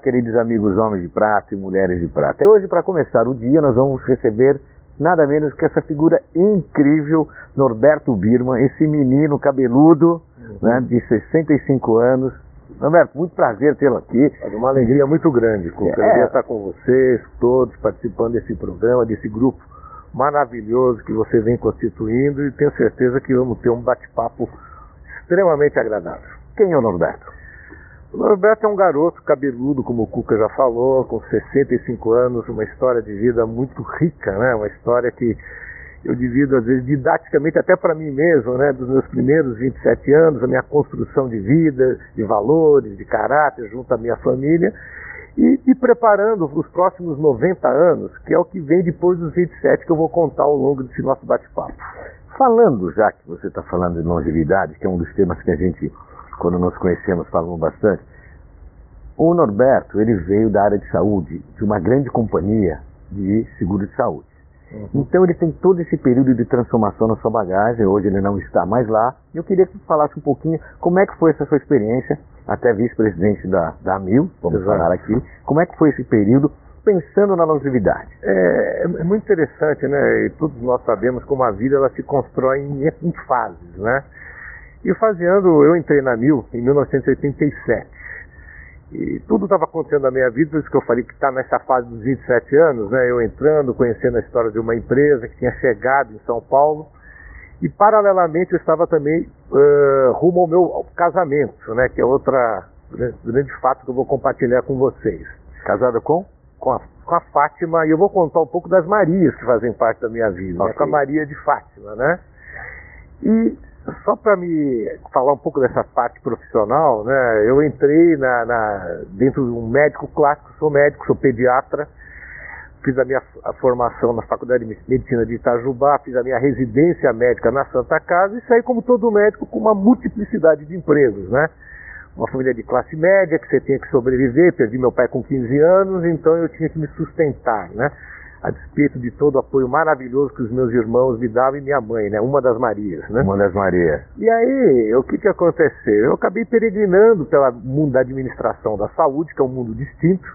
Queridos amigos homens de prata e mulheres de prata. Hoje, para começar o dia, nós vamos receber nada menos que essa figura incrível, Norberto Birman, esse menino cabeludo, uhum. né, de 65 anos. Norberto, muito prazer tê-lo aqui. É uma alegria muito grande, Cuca. É. estar com vocês, todos, participando desse programa, desse grupo maravilhoso que você vem constituindo e tenho certeza que vamos ter um bate-papo extremamente agradável. Quem é o Norberto? O Norberto é um garoto cabeludo, como o Cuca já falou, com 65 anos, uma história de vida muito rica, né? Uma história que eu divido, às vezes, didaticamente até para mim mesmo, né? Dos meus primeiros 27 anos, a minha construção de vida, de valores, de caráter, junto à minha família, e, e preparando os próximos 90 anos, que é o que vem depois dos 27 que eu vou contar ao longo desse nosso bate-papo. Falando, já que você está falando de longevidade, que é um dos temas que a gente quando nos conhecemos, falamos bastante. O Norberto, ele veio da área de saúde, de uma grande companhia de seguro de saúde. Uhum. Então ele tem todo esse período de transformação na sua bagagem, hoje ele não está mais lá. Eu queria que você falasse um pouquinho como é que foi essa sua experiência, até vice-presidente da, da AMIL, vamos Exato. falar aqui, como é que foi esse período pensando na longevidade? É, é, muito interessante, né? E todos nós sabemos como a vida ela se constrói em, em fases, né? E faseando, eu entrei na Mil em 1987. E tudo estava acontecendo na minha vida, por isso que eu falei que está nessa fase dos 27 anos, né? Eu entrando, conhecendo a história de uma empresa que tinha chegado em São Paulo. E paralelamente eu estava também uh, rumo ao meu casamento, né? Que é outra grande fato que eu vou compartilhar com vocês. Casado com? Com a, com a Fátima, e eu vou contar um pouco das Marias que fazem parte da minha vida, okay. né? com a Maria de Fátima, né? E só para me falar um pouco dessa parte profissional, né? Eu entrei na, na, dentro de um médico clássico, sou médico, sou pediatra, fiz a minha a formação na Faculdade de Medicina de Itajubá, fiz a minha residência médica na Santa Casa e saí como todo médico com uma multiplicidade de empregos, né? Uma família de classe média que você tinha que sobreviver, perdi meu pai com 15 anos, então eu tinha que me sustentar, né? A despeito de todo o apoio maravilhoso que os meus irmãos me davam e minha mãe, né? Uma das Marias, né? Uma das Marias. E aí, o que que aconteceu? Eu acabei peregrinando pelo mundo da administração da saúde, que é um mundo distinto.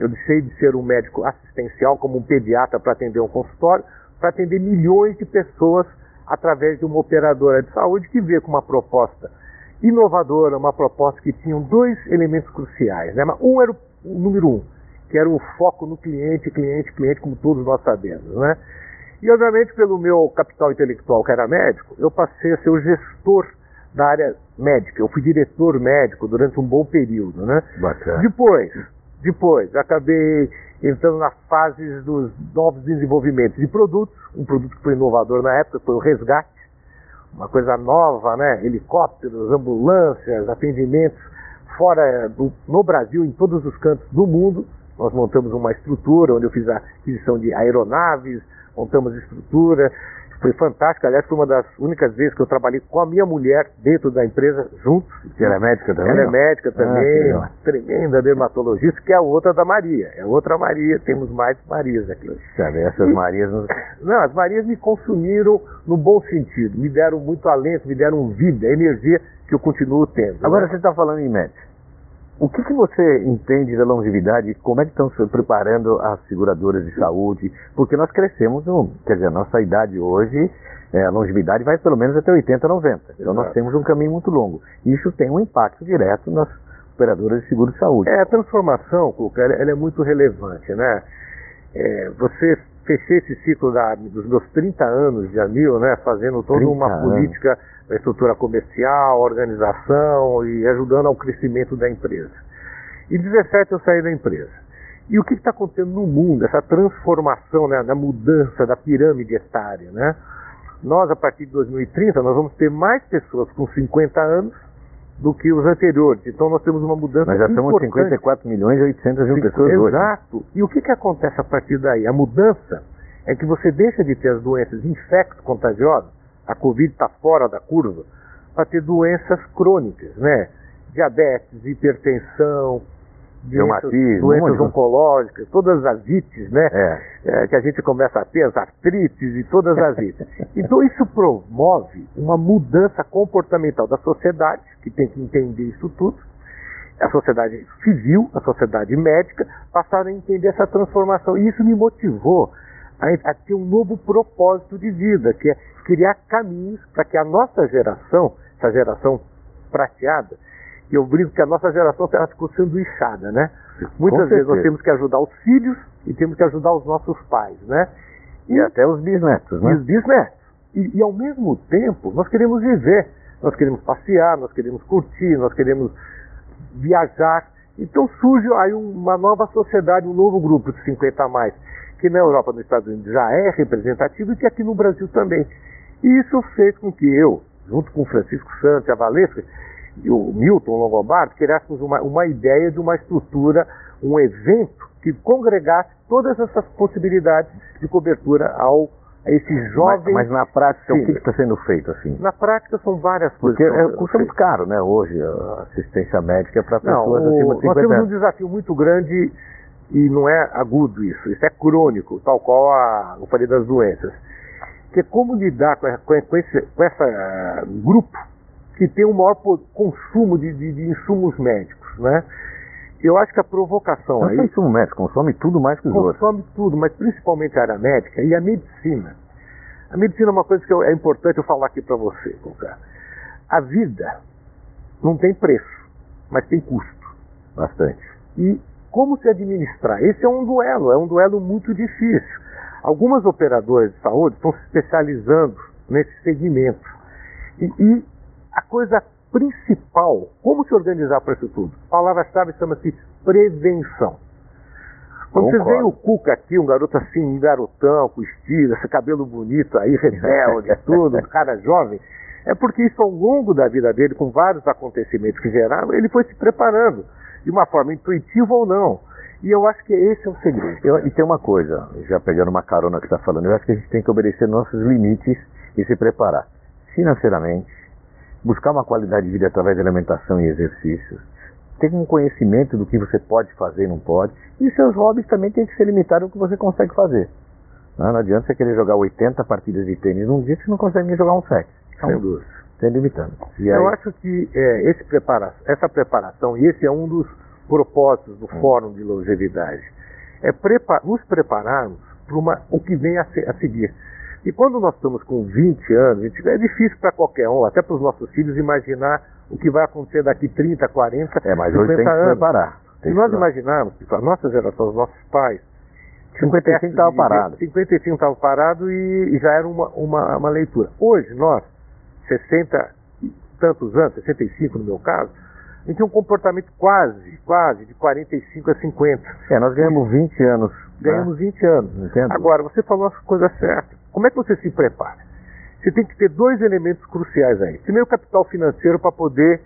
Eu deixei de ser um médico assistencial, como um pediatra para atender um consultório, para atender milhões de pessoas através de uma operadora de saúde que veio com uma proposta inovadora, uma proposta que tinha dois elementos cruciais. Né? Um era o número um, que era o foco no cliente, cliente, cliente, como todos nós sabemos, né? E, obviamente, pelo meu capital intelectual, que era médico, eu passei a ser o gestor da área médica. Eu fui diretor médico durante um bom período, né? Bacana. Depois, depois, acabei entrando na fase dos novos desenvolvimentos de produtos. Um produto que foi inovador na época foi o resgate, uma coisa nova, né? Helicópteros, ambulâncias, atendimentos fora do, no Brasil, em todos os cantos do mundo. Nós montamos uma estrutura onde eu fiz a aquisição de aeronaves, montamos estrutura. Foi fantástico, aliás, foi uma das únicas vezes que eu trabalhei com a minha mulher dentro da empresa, juntos. Que ela é médica também? Ela é médica ah, também, ah, tremenda dermatologista, que é a outra da Maria. É outra Maria, temos mais Marias aqui. Sabe, essas e, Marias. Não, as Marias me consumiram no bom sentido, me deram muito alento, me deram vida, energia que eu continuo tendo. Agora né? você está falando em médico. O que, que você entende da longevidade? Como é que estão se preparando as seguradoras de saúde? Porque nós crescemos, no, quer dizer, a nossa idade hoje, é, a longevidade vai pelo menos até 80, 90. Então Exato. nós temos um caminho muito longo. Isso tem um impacto direto nas operadoras de seguro de saúde. É, a transformação, Cuca, ela, ela é muito relevante, né? É, você fechei esse ciclo da, dos meus 30 anos de Amil, né, fazendo toda uma anos. política da estrutura comercial, organização e ajudando ao crescimento da empresa. Em 17 eu saí da empresa. E o que está acontecendo no mundo, essa transformação, né, da mudança da pirâmide etária, né? Nós, a partir de 2030, nós vamos ter mais pessoas com 50 anos do que os anteriores. Então nós temos uma mudança Nós já importante. 54 milhões e 800 mil pessoas hoje. Exato. E o que, que acontece a partir daí? A mudança é que você deixa de ter as doenças infecto-contagiosas, a Covid está fora da curva, para ter doenças crônicas, né? Diabetes, hipertensão, doenças, doenças oncológicas, todas as ites, né? É. É, que a gente começa a ter, as artrites e todas as ites. Então isso promove uma mudança comportamental da sociedade, que tem que entender isso tudo, a sociedade civil, a sociedade médica, passaram a entender essa transformação. E isso me motivou a, a ter um novo propósito de vida, que é criar caminhos para que a nossa geração, essa geração prateada, e eu brinco que a nossa geração ela ficou sanduichada, né? Muitas vezes nós temos que ajudar os filhos e temos que ajudar os nossos pais, né? E até os bisnetos, E né? os bisnetos. E, e ao mesmo tempo, nós queremos viver, nós queremos passear, nós queremos curtir, nós queremos viajar. Então surge aí uma nova sociedade, um novo grupo de 50 a mais, que na Europa, nos Estados Unidos já é representativo e que aqui no Brasil também. E isso fez com que eu, junto com o Francisco Santos e a Valesca, e o Milton Longobardo, criássemos uma, uma ideia de uma estrutura, um evento que congregasse todas essas possibilidades de cobertura ao, a esse Mas, jovem. mas na prática, o que Sim. está sendo feito assim? Na prática são várias coisas. Porque que é, custa muito caro, né? Hoje, a assistência médica para Não, pessoas o- acima de nós 50 temos um desafio muito grande e não é agudo isso, isso é crônico, tal qual a, eu falei das doenças. Que é como lidar com, com, com esse com essa ah, grupo que tem um maior consumo de, de- de insumos médicos, né? Eu acho que a provocação Não aí só insumo médico, consome tudo mais que os outros. consome tudo, mas principalmente a área médica e a medicina. A medicina é uma coisa que eu- é importante eu falar aqui para você, Conká. A vida não tem preço, mas tem custo. Bastante. E como se administrar? Esse é um duelo, é um duelo muito difícil. Algumas operadoras de saúde estão se especializando nesse segmento. E, e a coisa principal, como se organizar para isso tudo? A palavra-chave chama-se prevenção. Quando você Concordo. vê o Cuca aqui, um garoto assim, um garotão, com estilo, esse cabelo bonito aí, rebelde, tudo, um cara jovem, é porque isso ao longo da vida dele, com vários acontecimentos que geraram, ele foi se preparando, de uma forma intuitiva ou não. E eu acho que esse é o segredo. Eu- e tem uma coisa, já pegando uma carona que você está falando, eu acho que a gente tem que obedecer nossos limites e se preparar financeiramente, buscar uma qualidade de vida através de alimentação e exercícios, ter um conhecimento do que você pode fazer e não pode, e seus hobbies também têm que ser limitados ao que você consegue fazer. Não, não adianta você querer jogar 80 partidas de tênis num dia que você não consegue nem jogar um set. Sem dúvida. Tem limitando. Eu acho que é, esse prepara essa preparação, e esse é um dos propósitos do Fórum de Longevidade, é prepa nos prepararmos para o que vem a, se- a seguir. E quando nós estamos com 20 anos, 20 é difícil para qualquer um, até para os nossos filhos, imaginar o que vai acontecer daqui 30, 40, é, mas 50 hoje tem que se anos. preparar. Se Tem que nós se- imaginarmos que a nossa geração, os nossos pais, 55 estava parado. 55 estava parado e, e já era uma, uma, uma leitura. Hoje, nós, 60 e tantos anos, 65 no meu caso, a gente tem um comportamento quase, quase de 45 a 50. É, nós ganhamos 20 anos. né? Ganhamos 20 anos. Entendo. Agora, você falou as coisas certas. Como é que você se prepara? Você tem que ter dois elementos cruciais aí. Primeiro, o capital financeiro para poder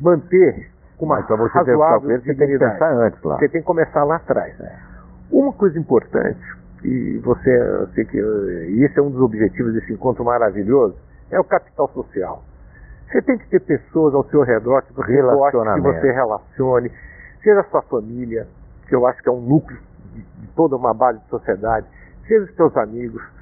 manter com uma Mas para você ter razoável papel, você tem que pensar antes lá. Você tem que começar lá atrás. Uma coisa importante, e você, eu sei que esse é um dos objetivos desse encontro maravilhoso, é o capital social. Você tem que ter pessoas ao seu redor que você goste, que você relacione, seja a sua família, que eu acho que é um núcleo de, de toda uma base de sociedade, seja os seus amigos.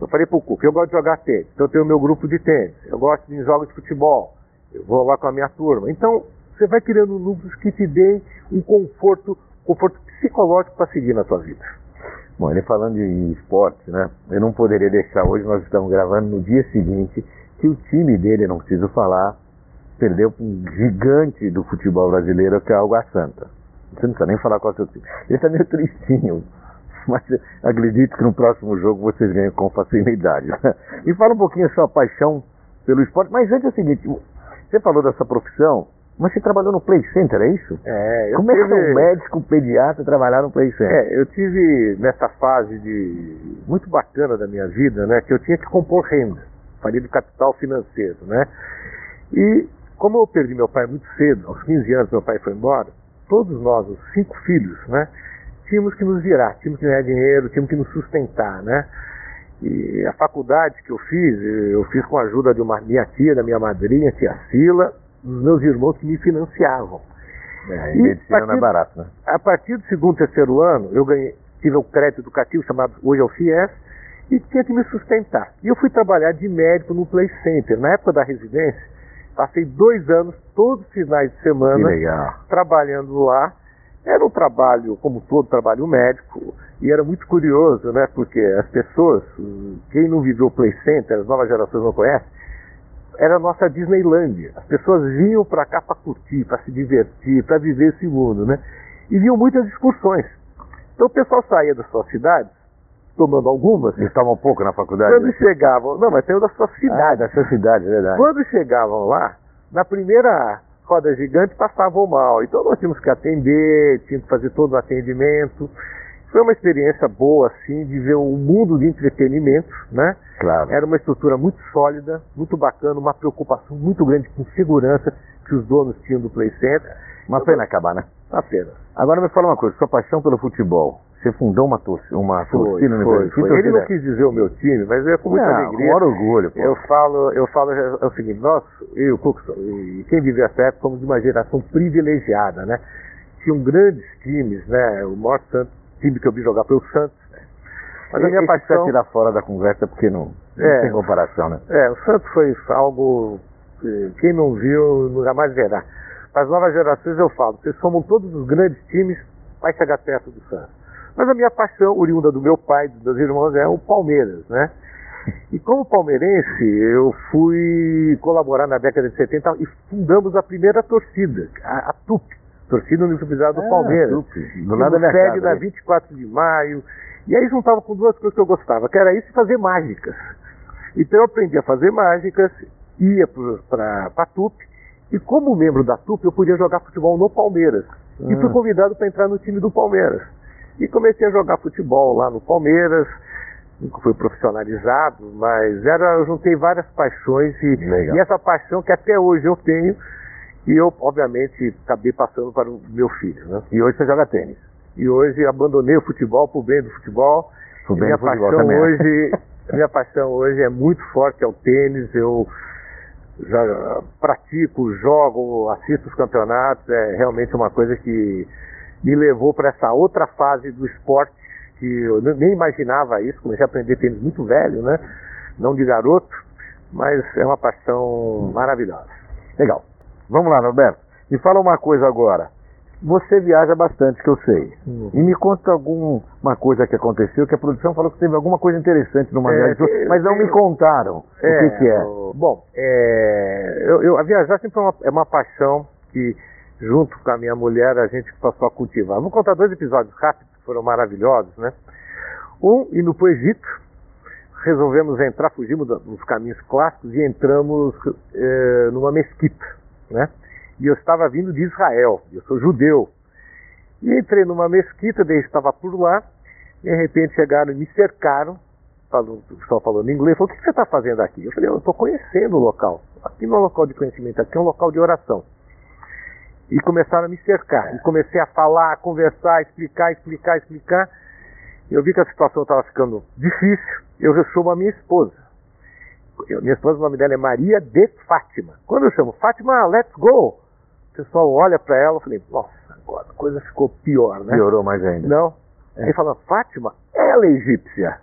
Eu falei pro Cuca, eu gosto de jogar tênis, então eu tenho meu grupo de tênis, eu gosto de jogos de futebol, eu vou lá com a minha turma. Então, você vai criando núcleos que te deem um conforto, conforto psicológico para seguir na tua vida. Bom, ele falando de esporte, né? Eu não poderia deixar hoje, nós estamos gravando no dia seguinte, que o time dele, não preciso falar, perdeu para um gigante do futebol brasileiro que é o Água Santa. Você não precisa nem falar qual é o seu time. Ele está meio tristinho. Mas acredito que no próximo jogo vocês ganham com facilidade. E fala um pouquinho a sua paixão pelo esporte. Mas antes é o seguinte, você falou dessa profissão, mas você trabalhou no Play Center, é isso? É, eu Como é que tive- um médico pediatra trabalhar no Play Center? É, eu tive nessa fase de muito bacana da minha vida, né, que eu tinha que compor renda, faria de capital financeiro, né? E como eu perdi meu pai muito cedo, aos 15 anos meu pai foi embora, todos nós, os cinco filhos, né, tínhamos que nos virar, tínhamos que ganhar dinheiro, tínhamos que nos sustentar, né? E a faculdade que eu fiz, eu fiz com a ajuda de uma minha tia, da minha madrinha, tia Sila, dos meus irmãos que me financiavam. É, E medicina não é barato, né? A partir do segundo, terceiro ano, eu ganhei, tive o crédito educativo chamado hoje é o FIES e tinha que me sustentar. E eu fui trabalhar de médico no Play Center. Na época da residência, passei dois anos, todos os finais de semana, trabalhando lá. Era um trabalho, como todo trabalho médico, e era muito curioso, né? Porque as pessoas, quem não viveu o Play Center, as novas gerações não conhecem, era a nossa Disneylândia. As pessoas vinham para cá para curtir, para se divertir, para viver esse mundo, né? E vinham muitas excursões. Então o pessoal saía das suas cidades, tomando algumas, Eles estavam pouco na faculdade? quando né? chegavam, não, mas saiu das suas Ah, cidades. da sua cidade, é verdade. Quando chegavam lá, na primeira roda gigante passavam mal. Então nós tínhamos que atender, tínhamos que fazer todo o atendimento. Foi uma experiência boa, assim, de ver um mundo de entretenimento, né? Claro. Era uma estrutura muito sólida, muito bacana, uma preocupação muito grande com segurança que os donos tinham do Play Center. Uma pena acabar, né? Apenas. Agora me fala uma coisa, sua paixão pelo futebol. Você fundou uma, torcida, uma Foi, torcida no foi? Que foi. Ele não é? quis dizer o meu time, mas é com muita Não, alegria. Com orgulho, pô. Eu falo, eu falo é o seguinte, nós, eu e o Cuco, e quem viveu essa época, somos de uma geração privilegiada, né? Tinham grandes times, né? O maior Santos, time que eu vi jogar foi o Santos. Né? Mas a minha paixão. tirar fora da conversa porque não, não É. tem comparação, né? É, o Santos foi algo. que Quem não viu, nunca mais verá. Para as novas gerações eu falo, vocês somam todos os grandes times, vai chegar perto do Santos. Mas a minha paixão, oriunda do meu pai, dos meus irmãos, é o Palmeiras, né? E como palmeirense, eu fui colaborar na década de 70 e fundamos a primeira torcida, a, a TUP, Torcida Unificada do Ah, Palmeiras. Do lado da sede na aí. 24 de maio. E aí juntava com duas coisas que eu gostava, que era isso e fazer mágicas. Então eu aprendi a fazer mágicas, ia para a TUP, e como membro da TUP eu podia jogar futebol no Palmeiras. E fui Ah. convidado para entrar no time do Palmeiras. E comecei a jogar futebol lá no Palmeiras, nunca fui profissionalizado, mas era, eu juntei várias paixões e, e essa paixão que até hoje eu tenho, e eu, obviamente, acabei passando para o meu filho. Né? E hoje você joga tênis. E hoje abandonei o futebol por bem do futebol. Pro E bem minha do futebol paixão também. hoje, minha paixão hoje é muito forte é o tênis. Eu já pratico, jogo, assisto os campeonatos. É realmente uma coisa que me levou para essa outra fase do esporte que eu ne- nem imaginava isso. Comecei a aprender tênis muito velho, né? Não de garoto, mas é uma paixão maravilhosa. Legal. Vamos lá, Norberto. Me fala uma coisa agora. Você viaja bastante, que eu sei. E me conta alguma coisa que aconteceu, que a produção falou que teve alguma coisa interessante numa É, viagem, mas não me contaram o que, que é. Bom, é, eu, eu- a viajar sempre é uma, é uma paixão que, junto com a minha mulher, a gente passou a cultivar. Vou contar dois episódios rápidos que foram maravilhosos, né? Um, indo para o Egito, resolvemos entrar, fugimos dos caminhos clássicos e entramos eh, numa mesquita, né? E eu estava vindo de Israel, eu sou judeu. E entrei numa mesquita, daí estava por lá, de repente chegaram e me cercaram, falou, o pessoal falando em inglês, falou, o que você está fazendo aqui? Eu falei, eu estou conhecendo o local. Aqui não é um local de conhecimento, aqui é um local de oração. E começaram a me cercar. E comecei a falar, a conversar, explicar, explicar, explicar. Eu vi que a situação estava ficando difícil. Eu chamo a minha esposa. Eu- minha esposa, o nome dela é Maria de Fátima. Quando eu chamo Fátima, let's go. O pessoal olha para ela e falei, nossa, agora a coisa ficou pior, né? Piorou mais ainda. Não. Aí fala, Fátima, ela é egípcia.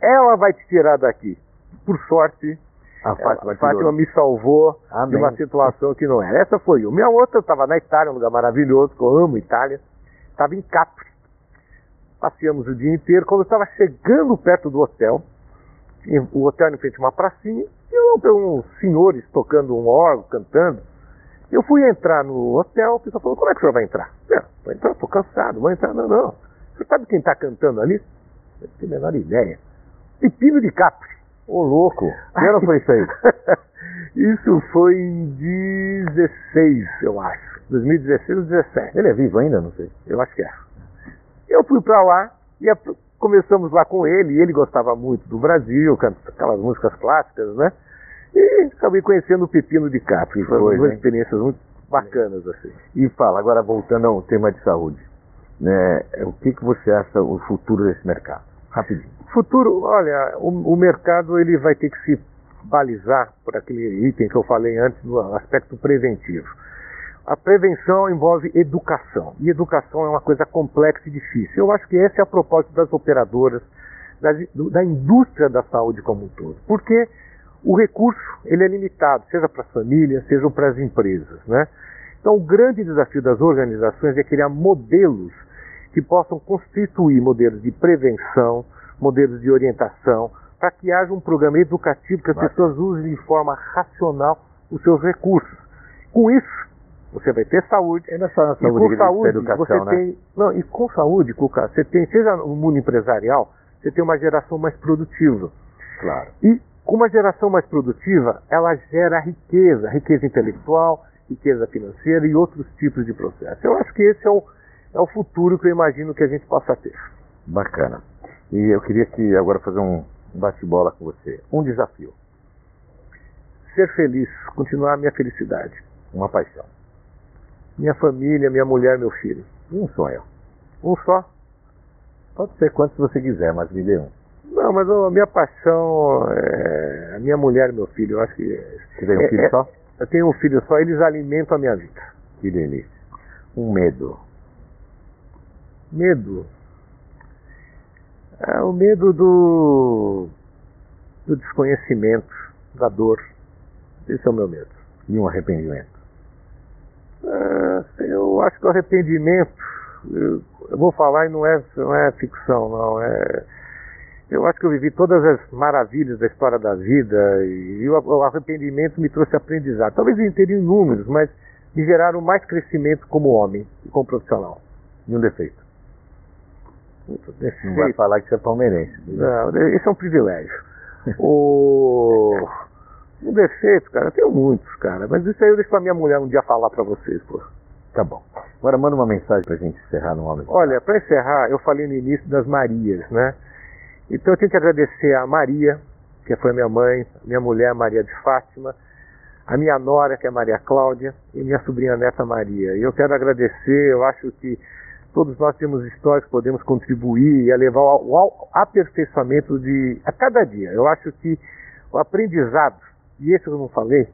Ela vai te tirar daqui. Por sorte, A Fátima, a Fátima me salvou de Amém. uma situação que não era. Essa foi uma. Minha outra, eu estava na Itália, um lugar maravilhoso, que eu amo Itália. Estava em Capri. Passeamos o dia inteiro. Quando eu estava chegando perto do hotel, o hotel em frente a uma pracinha, e eu vi uns senhores tocando um órgão, cantando. Eu fui entrar no hotel, o pessoal falou, como é que o senhor vai entrar? Eu, vou entrar, estou cansado, vou entrar. Não, não. Você sabe quem está cantando ali? Eu não tenho a menor ideia. Pepino de Capri. Ô, louco. Que ano foi isso aí? isso foi em 16, eu acho. 2016 ou 17. Ele é vivo ainda? Não sei. Eu acho que é. Eu fui para lá e começamos lá com ele. E ele gostava muito do Brasil, aquelas músicas clássicas, né? E acabei conhecendo o Pepino de Capri. Foi uma experiências muito bacanas assim. E fala, agora voltando ao tema de saúde. Né, o que, que você acha o futuro desse mercado? Rapidinho. Futuro, olha, o, o mercado ele vai ter que se balizar por aquele item que eu falei antes no aspecto preventivo. A prevenção envolve educação, e educação é uma coisa complexa e difícil. Eu acho que esse é a propósito das operadoras, da, da indústria da saúde como um todo. Porque o recurso ele é limitado, seja para as famílias, seja para as empresas. Né? Então, o grande desafio das organizações é criar modelos que possam constituir modelos de prevenção, modelos de orientação, para que haja um programa educativo que as Mas... pessoas usem de forma racional os seus recursos. Com isso, você vai ter saúde. É só na saúde, e com saúde educação, você né? tem. Não, e com saúde, Cuca, você tem, seja no mundo empresarial, você tem uma geração mais produtiva. Claro. E com uma geração mais produtiva, ela gera riqueza, riqueza intelectual, riqueza financeira e outros tipos de processos. Eu acho que esse é o, é o futuro que eu imagino que a gente possa ter. Bacana. E eu queria que agora fazer um bate-bola com você. Um desafio. Ser feliz, continuar a minha felicidade. Uma paixão. Minha família, minha mulher, meu filho. Um sonho. Um só? Pode ser quantos você quiser, mas me dê um. Não, mas a minha paixão é a minha mulher e meu filho. Eu acho que. Você tem um filho é, só? Eu tenho um filho só, eles alimentam a minha vida. Que delícia. Um medo. Medo. É o medo do, do desconhecimento, da dor. Esse é o meu medo. E um arrependimento? É, eu acho que o arrependimento, eu, eu, vou falar e não é, não é ficção, não. É, eu acho que eu vivi todas as maravilhas da história da vida e, e o, o, arrependimento me trouxe aprendizado. Talvez eu teria números, mas me geraram mais crescimento como homem e como profissional. E um defeito? Defeito. Não vai falar que você é palmeirense. Não, esse é um privilégio. o... Um defeito, cara, eu tenho muitos, cara. Mas isso aí eu deixo pra minha mulher um dia falar pra vocês, pô. Tá bom. Agora manda uma mensagem pra gente encerrar no Homem. Olha, pra encerrar, eu falei no início das Marias, né? Então eu tenho que agradecer a Maria, que foi minha mãe, minha mulher Maria de Fátima, a minha nora, que é Maria Cláudia, e minha sobrinha neta Maria. E eu quero agradecer, eu acho que todos nós temos histórias que podemos contribuir a levar ao, ao aperfeiçoamento de a cada dia. Eu acho que o aprendizado, e esse eu não falei,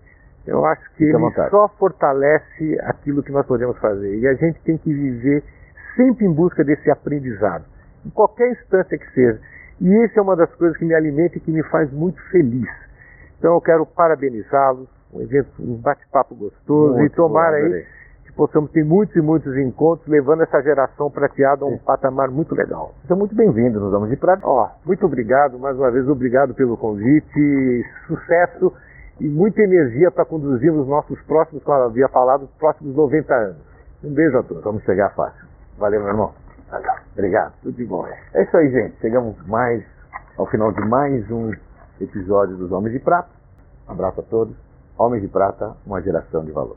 eu acho que Fica ele só fortalece aquilo que nós podemos fazer. E a gente tem que viver sempre em busca desse aprendizado, em qualquer instância que seja. E isso é uma das coisas que me alimenta e que me faz muito feliz. Então eu quero parabenizá-los, um evento, um bate-papo gostoso muito e tomara aí que possamos ter muitos e muitos encontros, levando essa geração prateada a um Sim. patamar muito legal. Seja muito bem-vindo nos Homens de Prata. Ó, muito obrigado, mais uma vez, obrigado pelo convite, sucesso e muita energia para conduzir os nossos próximos, como eu havia falado, os próximos 90 anos. Um beijo a todos. Vamos chegar fácil. Valeu, meu irmão. Obrigado. Tudo de bom. É isso aí, gente. Chegamos mais ao final de mais um episódio dos Homens de Prata. Um abraço a todos. Homens de Prata, uma geração de valor.